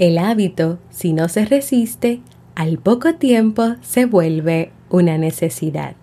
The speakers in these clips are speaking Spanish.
El hábito, si no se resiste, al poco tiempo se vuelve una necesidad.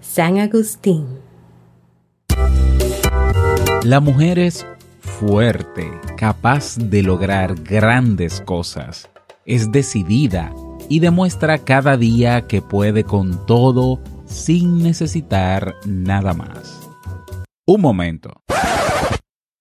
San Agustín. La mujer es fuerte, capaz de lograr grandes cosas. Es decidida y demuestra cada día que puede con todo sin necesitar nada más. Un momento.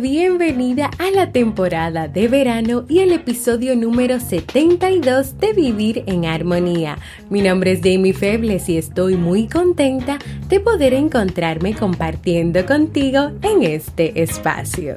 Bienvenida a la temporada de verano y el episodio número 72 de Vivir en Armonía. Mi nombre es Jamie Febles y estoy muy contenta de poder encontrarme compartiendo contigo en este espacio.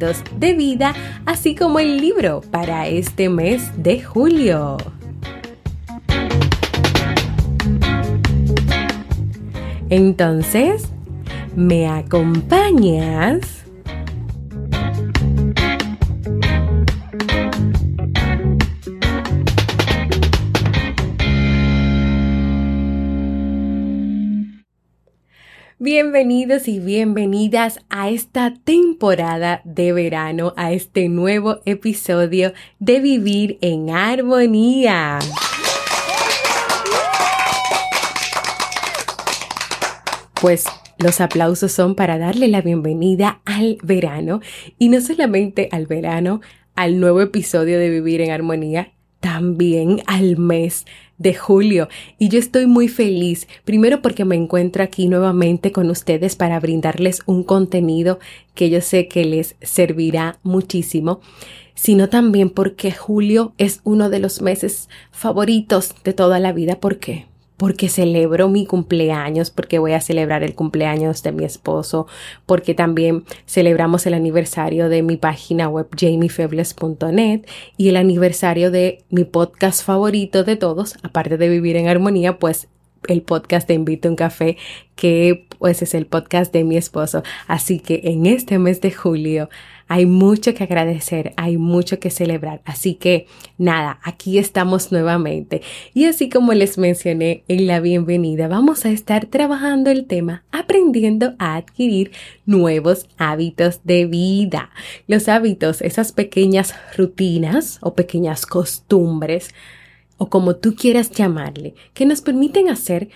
de vida, así como el libro para este mes de julio. Entonces, ¿me acompañas? Bienvenidos y bienvenidas a esta temporada de verano, a este nuevo episodio de Vivir en Armonía. Pues los aplausos son para darle la bienvenida al verano y no solamente al verano, al nuevo episodio de Vivir en Armonía, también al mes de julio y yo estoy muy feliz, primero porque me encuentro aquí nuevamente con ustedes para brindarles un contenido que yo sé que les servirá muchísimo, sino también porque julio es uno de los meses favoritos de toda la vida. ¿Por qué? Porque celebro mi cumpleaños, porque voy a celebrar el cumpleaños de mi esposo, porque también celebramos el aniversario de mi página web jamiefebles.net y el aniversario de mi podcast favorito de todos, aparte de vivir en armonía, pues el podcast de Invito un Café, que pues es el podcast de mi esposo. Así que en este mes de julio hay mucho que agradecer, hay mucho que celebrar. Así que nada, aquí estamos nuevamente. Y así como les mencioné en la bienvenida, vamos a estar trabajando el tema aprendiendo a adquirir nuevos hábitos de vida. Los hábitos, esas pequeñas rutinas o pequeñas costumbres, o como tú quieras llamarle, que nos permiten hacer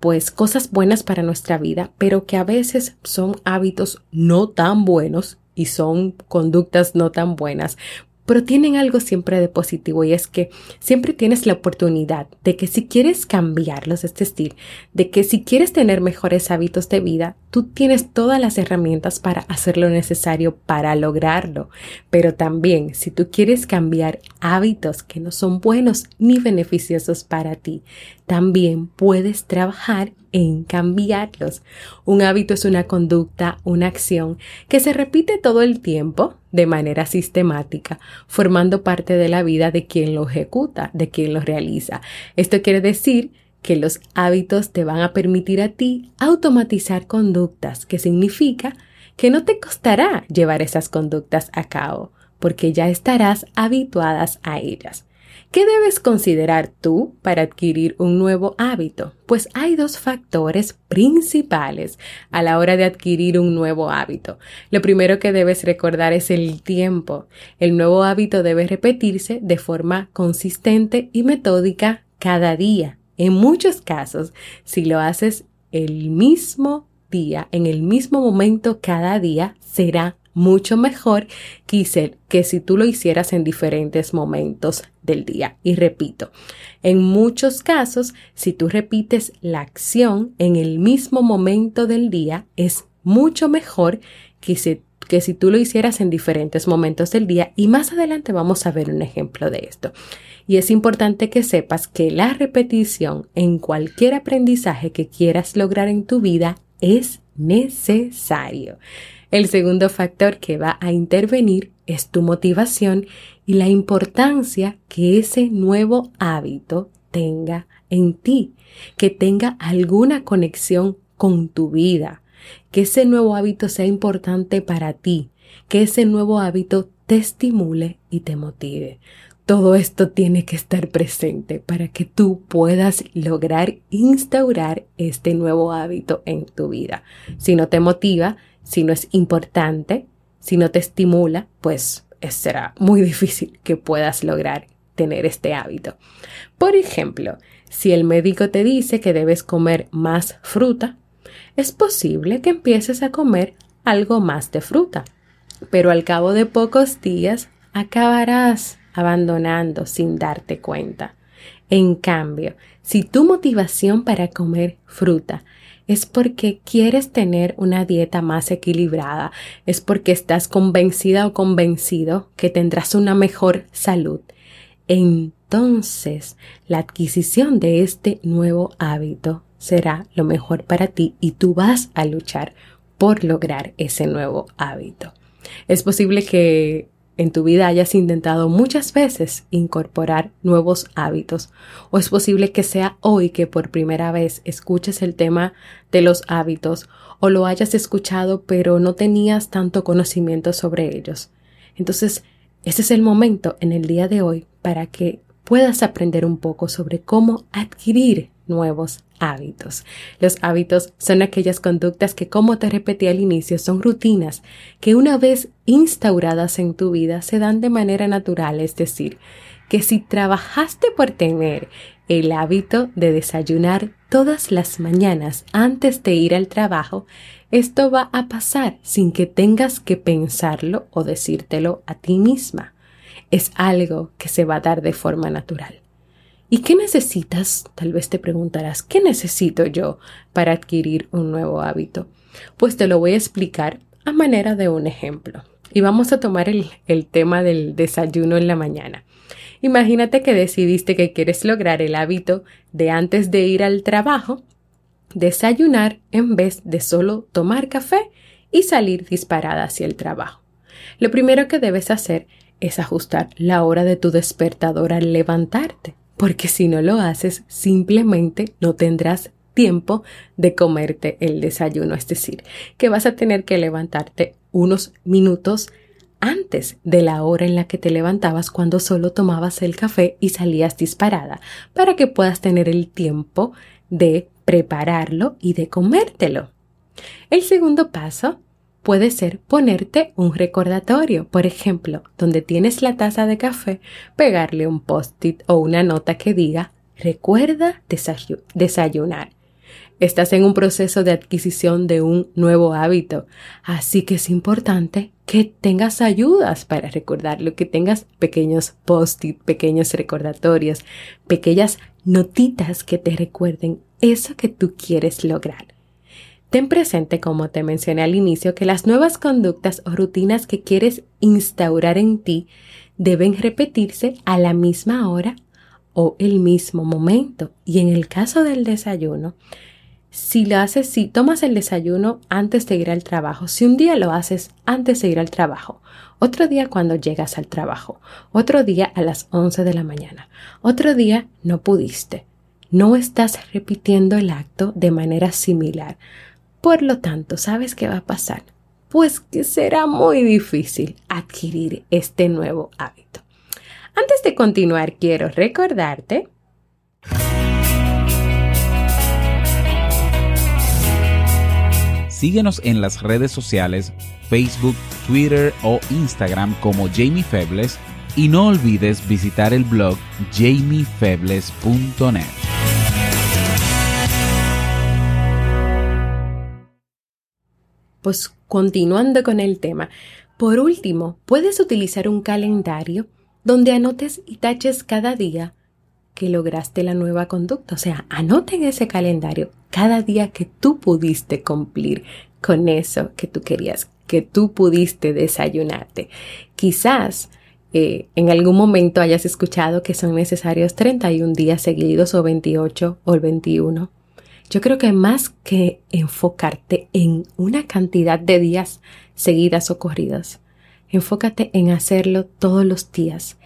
pues cosas buenas para nuestra vida, pero que a veces son hábitos no tan buenos y son conductas no tan buenas, pero tienen algo siempre de positivo y es que siempre tienes la oportunidad de que si quieres cambiarlos, es decir, de que si quieres tener mejores hábitos de vida, tú tienes todas las herramientas para hacer lo necesario para lograrlo. Pero también, si tú quieres cambiar hábitos que no son buenos ni beneficiosos para ti, también puedes trabajar en cambiarlos. Un hábito es una conducta, una acción que se repite todo el tiempo de manera sistemática, formando parte de la vida de quien lo ejecuta, de quien lo realiza. Esto quiere decir que los hábitos te van a permitir a ti automatizar conductas, que significa que no te costará llevar esas conductas a cabo, porque ya estarás habituadas a ellas. ¿Qué debes considerar tú para adquirir un nuevo hábito? Pues hay dos factores principales a la hora de adquirir un nuevo hábito. Lo primero que debes recordar es el tiempo. El nuevo hábito debe repetirse de forma consistente y metódica cada día. En muchos casos, si lo haces el mismo día, en el mismo momento cada día, será mucho mejor que, que si tú lo hicieras en diferentes momentos del día. Y repito, en muchos casos, si tú repites la acción en el mismo momento del día, es mucho mejor que que si tú lo hicieras en diferentes momentos del día y más adelante vamos a ver un ejemplo de esto. Y es importante que sepas que la repetición en cualquier aprendizaje que quieras lograr en tu vida es necesario. El segundo factor que va a intervenir es tu motivación y la importancia que ese nuevo hábito tenga en ti, que tenga alguna conexión con tu vida, que ese nuevo hábito sea importante para ti, que ese nuevo hábito te estimule y te motive. Todo esto tiene que estar presente para que tú puedas lograr instaurar este nuevo hábito en tu vida. Si no te motiva, si no es importante, si no te estimula, pues será muy difícil que puedas lograr tener este hábito. Por ejemplo, si el médico te dice que debes comer más fruta, es posible que empieces a comer algo más de fruta, pero al cabo de pocos días acabarás abandonando sin darte cuenta. En cambio, si tu motivación para comer fruta es porque quieres tener una dieta más equilibrada, es porque estás convencida o convencido que tendrás una mejor salud. Entonces, la adquisición de este nuevo hábito será lo mejor para ti y tú vas a luchar por lograr ese nuevo hábito. Es posible que en tu vida hayas intentado muchas veces incorporar nuevos hábitos o es posible que sea hoy que por primera vez escuches el tema de los hábitos o lo hayas escuchado pero no tenías tanto conocimiento sobre ellos. Entonces, ese es el momento en el día de hoy para que puedas aprender un poco sobre cómo adquirir nuevos hábitos. Los hábitos son aquellas conductas que, como te repetí al inicio, son rutinas que una vez instauradas en tu vida se dan de manera natural, es decir, que si trabajaste por tener el hábito de desayunar todas las mañanas antes de ir al trabajo, esto va a pasar sin que tengas que pensarlo o decírtelo a ti misma. Es algo que se va a dar de forma natural. ¿Y qué necesitas? Tal vez te preguntarás, ¿qué necesito yo para adquirir un nuevo hábito? Pues te lo voy a explicar a manera de un ejemplo. Y vamos a tomar el, tema del desayuno en la mañana. Imagínate que decidiste que quieres lograr el hábito de antes de ir al trabajo, desayunar en vez de solo tomar café y salir disparada hacia el trabajo. Lo primero que debes hacer es ajustar la hora de tu despertador al levantarte porque si no lo haces, simplemente no tendrás tiempo de comerte el desayuno, es decir, que vas a tener que levantarte unos minutos antes de la hora en la que te levantabas cuando solo tomabas el café y salías disparada, para que puedas tener el tiempo de prepararlo y de comértelo. El segundo paso puede ser ponerte un recordatorio, por ejemplo, donde tienes la taza de café, pegarle un post-it o una nota que diga recuerda desayunar. Estás en un proceso de adquisición de un nuevo hábito, así que es importante que tengas ayudas para recordarlo, que tengas pequeños post-it, pequeños recordatorios, pequeñas notitas que te recuerden eso que tú quieres lograr. Ten presente, como te mencioné al inicio, que las nuevas conductas o rutinas que quieres instaurar en ti deben repetirse a la misma hora o el mismo momento. Y en el caso del desayuno, si lo haces, si tomas el desayuno antes de ir al trabajo, si un día lo haces antes de ir al trabajo, otro día cuando llegas al trabajo, otro día a las 11 de la mañana, otro día no pudiste, no estás repitiendo el acto de manera similar. Por lo tanto, ¿sabes qué va a pasar? Pues que será muy difícil adquirir este nuevo hábito. Antes de continuar, quiero recordarte Síguenos en las redes sociales, Facebook, Twitter o Instagram como Jamie Febles y no olvides visitar el blog jamiefebles.net. Pues continuando con el tema, por último, puedes utilizar un calendario donde anotes y taches cada día que lograste la nueva conducta. O sea, anote en ese calendario cada día que tú pudiste cumplir con eso que tú querías, que tú pudiste desayunarte. Quizás eh, en algún momento hayas escuchado que son necesarios 31 días seguidos o 28 o el 21. Yo creo que más que enfocarte en una cantidad de días seguidas o corridas, enfócate en hacerlo todos los días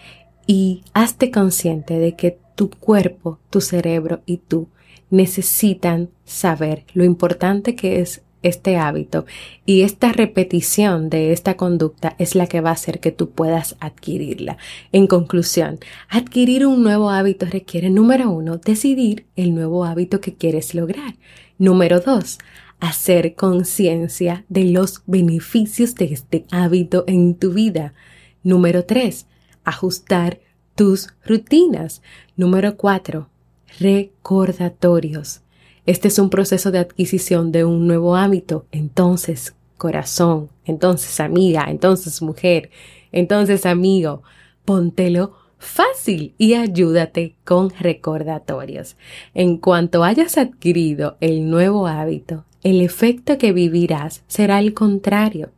y hazte consciente de que tu cuerpo, tu cerebro y tú necesitan saber lo importante que es este hábito y esta repetición de esta conducta es la que va a hacer que tú puedas adquirirla. En conclusión, adquirir un nuevo hábito requiere, número uno, decidir el nuevo hábito que quieres lograr. Número dos, hacer conciencia de los beneficios de este hábito en tu vida. Número tres, ajustar tus rutinas. Número cuatro, recordatorios. Este es un proceso de adquisición de un nuevo hábito. Entonces, corazón, entonces amiga, entonces mujer, entonces amigo, póntelo fácil y ayúdate con recordatorios. En cuanto hayas adquirido el nuevo hábito, el efecto que vivirás será el contrario.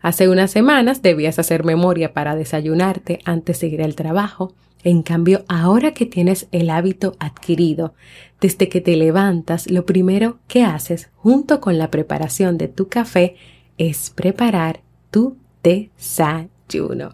Hace unas semanas debías hacer memoria para desayunarte antes de ir al trabajo. En cambio, ahora que tienes el hábito adquirido, desde que te levantas, lo primero que haces junto con la preparación de tu café es preparar tu desayuno.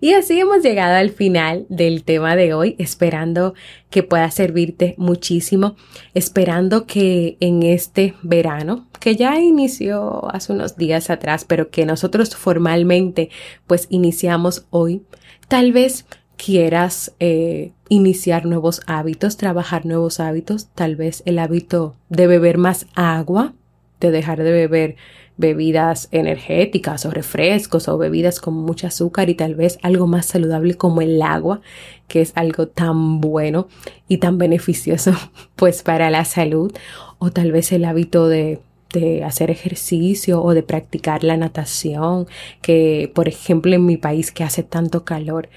Y así hemos llegado al final del tema de hoy, esperando que pueda servirte muchísimo, esperando que en este verano, que ya inició hace unos días atrás, pero que nosotros formalmente pues iniciamos hoy, tal vez quieras eh, iniciar nuevos hábitos, trabajar nuevos hábitos, tal vez el hábito de beber más agua, de dejar de beber bebidas energéticas o refrescos o bebidas con mucho azúcar y tal vez algo más saludable como el agua, que es algo tan bueno y tan beneficioso pues para la salud, o tal vez el hábito de de hacer ejercicio o de practicar la natación, que por ejemplo en mi país que hace tanto calor,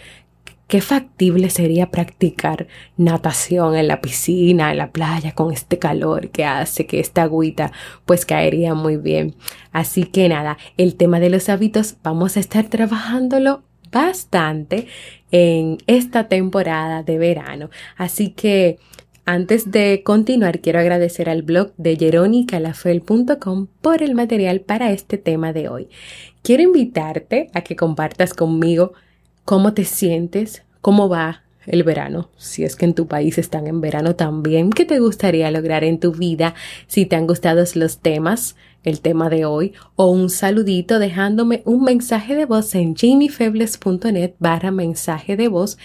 qué factible sería practicar natación en la piscina, en la playa, con este calor que hace que esta agüita pues caería muy bien. Así que nada, el tema de los hábitos vamos a estar trabajándolo bastante en esta temporada de verano. Así que antes de continuar, quiero agradecer al blog de jeronicalafel.com por el material para este tema de hoy. Quiero invitarte a que compartas conmigo cómo te sientes, cómo va el verano, si es que en tu país están en verano también, qué te gustaría lograr en tu vida, si te han gustado los temas, el tema de hoy, o un saludito dejándome un mensaje de voz en jamiefebles.net barra mensaje de voz,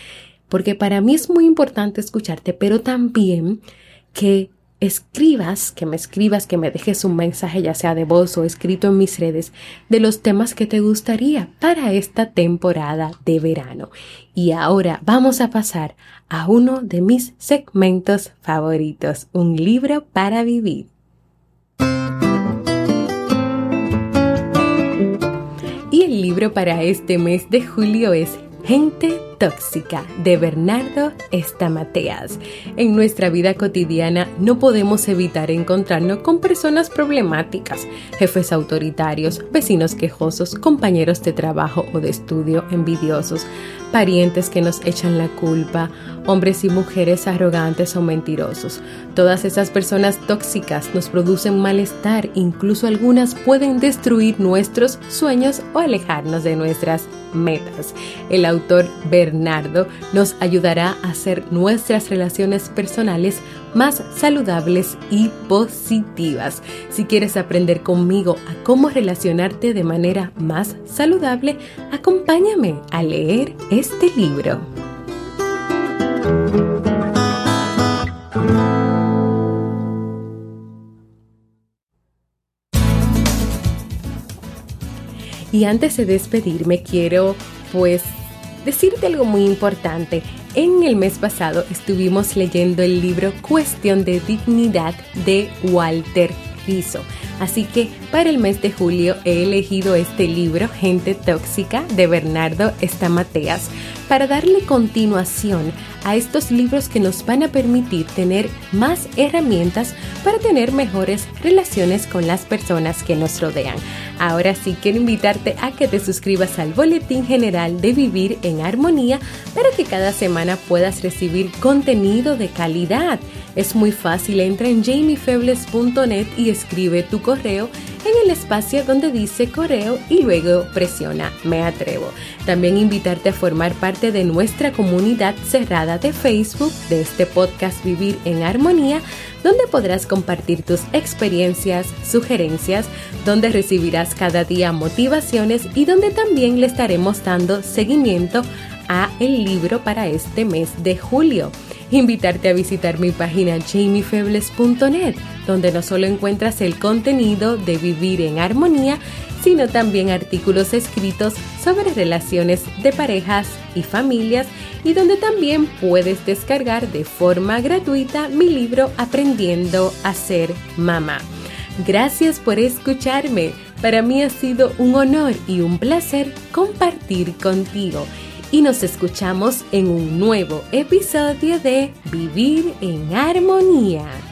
porque para mí es muy importante escucharte, pero también que escribas, que me escribas, que me dejes un mensaje ya sea de voz o escrito en mis redes de los temas que te gustaría para esta temporada de verano. Y ahora vamos a pasar a uno de mis segmentos favoritos, un libro para vivir. Y el libro para este mes de julio es Gente tóxica de Bernardo Estamateas. En nuestra vida cotidiana no podemos evitar encontrarnos con personas problemáticas, jefes autoritarios, vecinos quejosos, compañeros de trabajo o de estudio envidiosos, parientes que nos echan la culpa, hombres y mujeres arrogantes o mentirosos. Todas esas personas tóxicas nos producen malestar, incluso algunas pueden destruir nuestros sueños o alejarnos de nuestras metas. El autor Bernardo Bernardo nos ayudará a hacer nuestras relaciones personales más saludables y positivas. Si quieres aprender conmigo a cómo relacionarte de manera más saludable, acompáñame a leer este libro. Y antes de despedirme quiero pues decirte algo muy importante. En el mes pasado estuvimos leyendo el libro Cuestión de Dignidad de Walter Rizzo. Así que para el mes de julio he elegido este libro, Gente Tóxica, de Bernardo Estamateas, para darle continuación a estos libros que nos van a permitir tener más herramientas para tener mejores relaciones con las personas que nos rodean. Ahora sí quiero invitarte a que te suscribas al Boletín General de Vivir en Armonía para que cada semana puedas recibir contenido de calidad. Es muy fácil, entra en jamiefebles.net y escribe tu correo en el espacio donde dice correo y luego presiona Me atrevo. También invitarte a formar parte de nuestra comunidad cerrada de Facebook de este podcast Vivir en Armonía, donde podrás compartir tus experiencias, sugerencias, donde recibirás cada día motivaciones y donde también le estaremos dando seguimiento a el libro para este mes de julio invitarte a visitar mi página jamiefebles.net, donde no solo encuentras el contenido de vivir en armonía, sino también artículos escritos sobre relaciones de parejas y familias y donde también puedes descargar de forma gratuita mi libro Aprendiendo a ser mamá. Gracias por escucharme. Para mí ha sido un honor y un placer compartir contigo y nos escuchamos en un nuevo episodio de Vivir en Armonía.